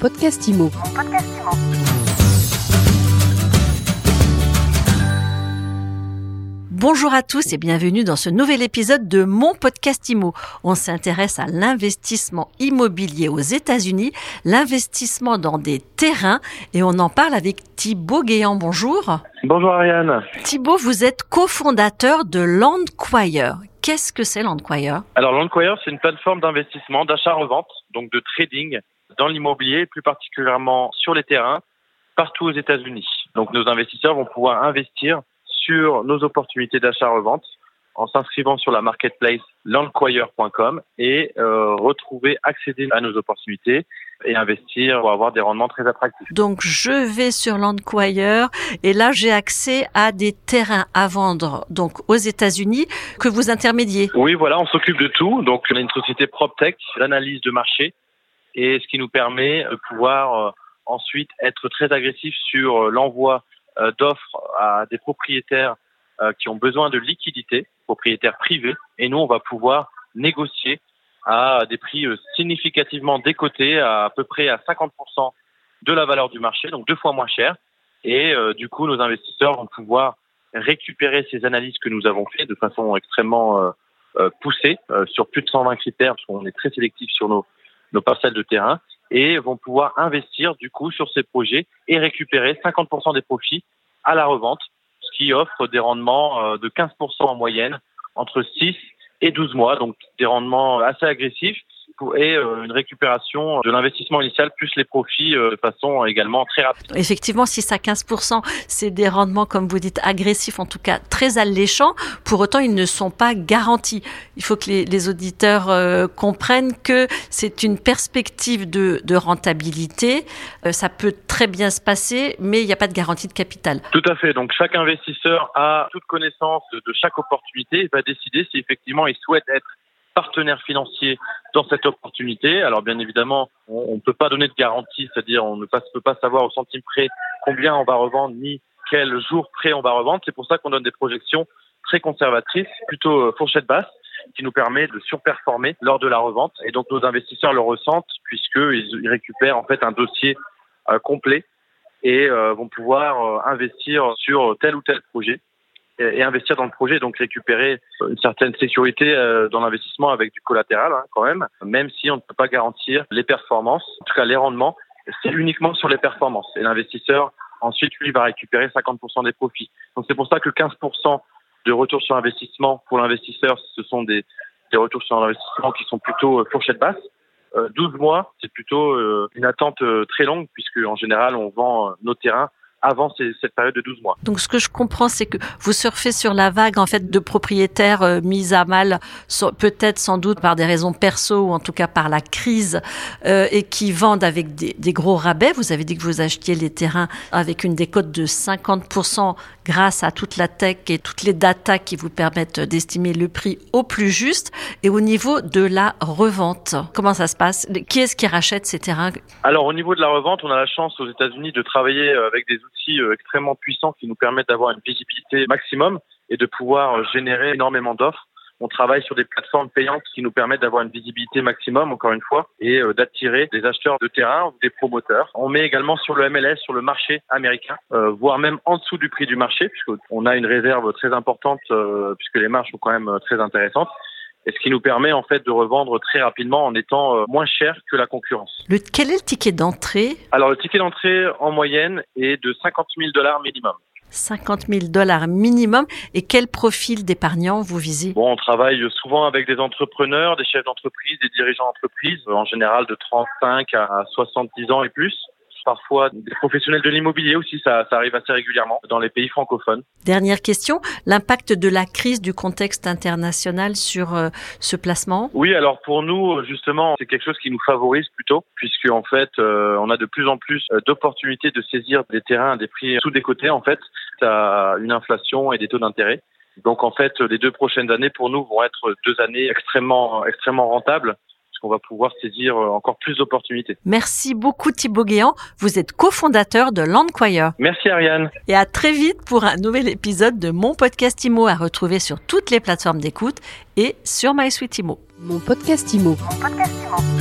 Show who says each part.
Speaker 1: podcast IMO.
Speaker 2: Bonjour à tous et bienvenue dans ce nouvel épisode de mon podcast IMO. On s'intéresse à l'investissement immobilier aux États-Unis, l'investissement dans des terrains et on en parle avec Thibaut Guéant. Bonjour.
Speaker 3: Bonjour Ariane.
Speaker 2: Thibaut, vous êtes cofondateur de Landquire. Qu'est-ce que c'est Landquire
Speaker 3: Alors Landquire, c'est une plateforme d'investissement, d'achat-revente, donc de trading dans l'immobilier, plus particulièrement sur les terrains, partout aux États-Unis. Donc nos investisseurs vont pouvoir investir sur nos opportunités d'achat-revente en s'inscrivant sur la marketplace landquire.com et euh, retrouver, accéder à nos opportunités et investir pour avoir des rendements très attractifs.
Speaker 2: Donc je vais sur Landquire et là j'ai accès à des terrains à vendre donc aux États-Unis que vous intermédiez.
Speaker 3: Oui, voilà, on s'occupe de tout. Donc on a une société PropTech, l'analyse de marché et ce qui nous permet de pouvoir euh, ensuite être très agressif sur euh, l'envoi euh, d'offres à des propriétaires qui ont besoin de liquidité, propriétaires privés, et nous, on va pouvoir négocier à des prix euh, significativement décotés, à, peu près à 50% de la valeur du marché, donc deux fois moins cher. Et du coup, nos investisseurs vont pouvoir récupérer ces analyses que nous avons faites de façon extrêmement poussée, sur plus de 120 critères, parce qu'on est très sélectif sur nos, nos parcelles de terrain, et vont pouvoir investir du coup sur ces projets et récupérer 50% des profits à la revente, qui offre des rendements de 15% en moyenne entre 6 et 12 mois, donc des rendements assez agressifs et une récupération de l'investissement initial plus les profits de façon également très rapide.
Speaker 2: Effectivement, 6 à 15 c'est des rendements, comme vous dites, agressifs, en tout cas très alléchants. Pour autant, ils ne sont pas garantis. Il faut que les, les auditeurs euh, comprennent que c'est une perspective de, de rentabilité. Euh, ça peut très bien se passer, mais il n'y a pas de garantie de capital.
Speaker 3: Tout à fait. Donc, chaque investisseur a toute connaissance de chaque opportunité et va décider si effectivement il souhaite être partenaire financier dans cette opportunité. Alors bien évidemment, on ne peut pas donner de garantie, c'est-à-dire on ne peut pas savoir au centime près combien on va revendre ni quel jour près on va revendre. C'est pour ça qu'on donne des projections très conservatrices, plutôt fourchette basse, qui nous permet de surperformer lors de la revente. Et donc nos investisseurs le ressentent puisqu'ils récupèrent en fait un dossier euh, complet et euh, vont pouvoir euh, investir sur tel ou tel projet et investir dans le projet, donc récupérer une certaine sécurité dans l'investissement avec du collatéral hein, quand même, même si on ne peut pas garantir les performances, en tout cas les rendements, c'est uniquement sur les performances. Et l'investisseur, ensuite, lui, va récupérer 50% des profits. Donc c'est pour ça que 15% de retour sur investissement pour l'investisseur, ce sont des, des retours sur investissement qui sont plutôt fourchette basse. 12 mois, c'est plutôt une attente très longue puisque en général on vend nos terrains avant cette période de 12 mois.
Speaker 2: Donc ce que je comprends, c'est que vous surfez sur la vague en fait de propriétaires euh, mis à mal, peut-être sans doute par des raisons perso ou en tout cas par la crise, euh, et qui vendent avec des, des, gros rabais. Vous avez dit que vous achetiez les terrains avec une décote de 50% grâce à toute la tech et toutes les datas qui vous permettent d'estimer le prix au plus juste. Et au niveau de la revente, comment ça se passe? Qui est-ce qui rachète ces terrains?
Speaker 3: Alors au niveau de la revente, on a la chance aux États-Unis de travailler avec des outils extrêmement puissants qui nous permettent d'avoir une visibilité maximum et de pouvoir générer énormément d'offres. On travaille sur des plateformes payantes qui nous permettent d'avoir une visibilité maximum, encore une fois, et d'attirer des acheteurs de terrain ou des promoteurs. On met également sur le MLS, sur le marché américain, euh, voire même en dessous du prix du marché, puisqu'on a une réserve très importante, euh, puisque les marges sont quand même très intéressantes et ce qui nous permet en fait de revendre très rapidement en étant euh, moins cher que la concurrence.
Speaker 2: Le, quel est le ticket d'entrée?
Speaker 3: Alors le ticket d'entrée en moyenne est de 50 000 dollars minimum.
Speaker 2: 50 000 dollars minimum. Et quel profil d'épargnants vous visez?
Speaker 3: Bon, on travaille souvent avec des entrepreneurs, des chefs d'entreprise, des dirigeants d'entreprise, en général de 35 à 70 ans et plus parfois des professionnels de l'immobilier aussi, ça, ça, arrive assez régulièrement dans les pays francophones.
Speaker 2: Dernière question, l'impact de la crise du contexte international sur euh, ce placement?
Speaker 3: Oui, alors pour nous, justement, c'est quelque chose qui nous favorise plutôt, puisque en fait, euh, on a de plus en plus d'opportunités de saisir des terrains à des prix sous-décotés, en fait, à une inflation et des taux d'intérêt. Donc en fait, les deux prochaines années pour nous vont être deux années extrêmement, extrêmement rentables qu'on va pouvoir saisir encore plus d'opportunités.
Speaker 2: Merci beaucoup Thibaut Guéant. Vous êtes cofondateur de Landquire.
Speaker 3: Merci Ariane.
Speaker 2: Et à très vite pour un nouvel épisode de mon podcast IMO à retrouver sur toutes les plateformes d'écoute et sur MySuite IMO.
Speaker 1: Mon podcast IMO.
Speaker 4: Mon podcast IMO.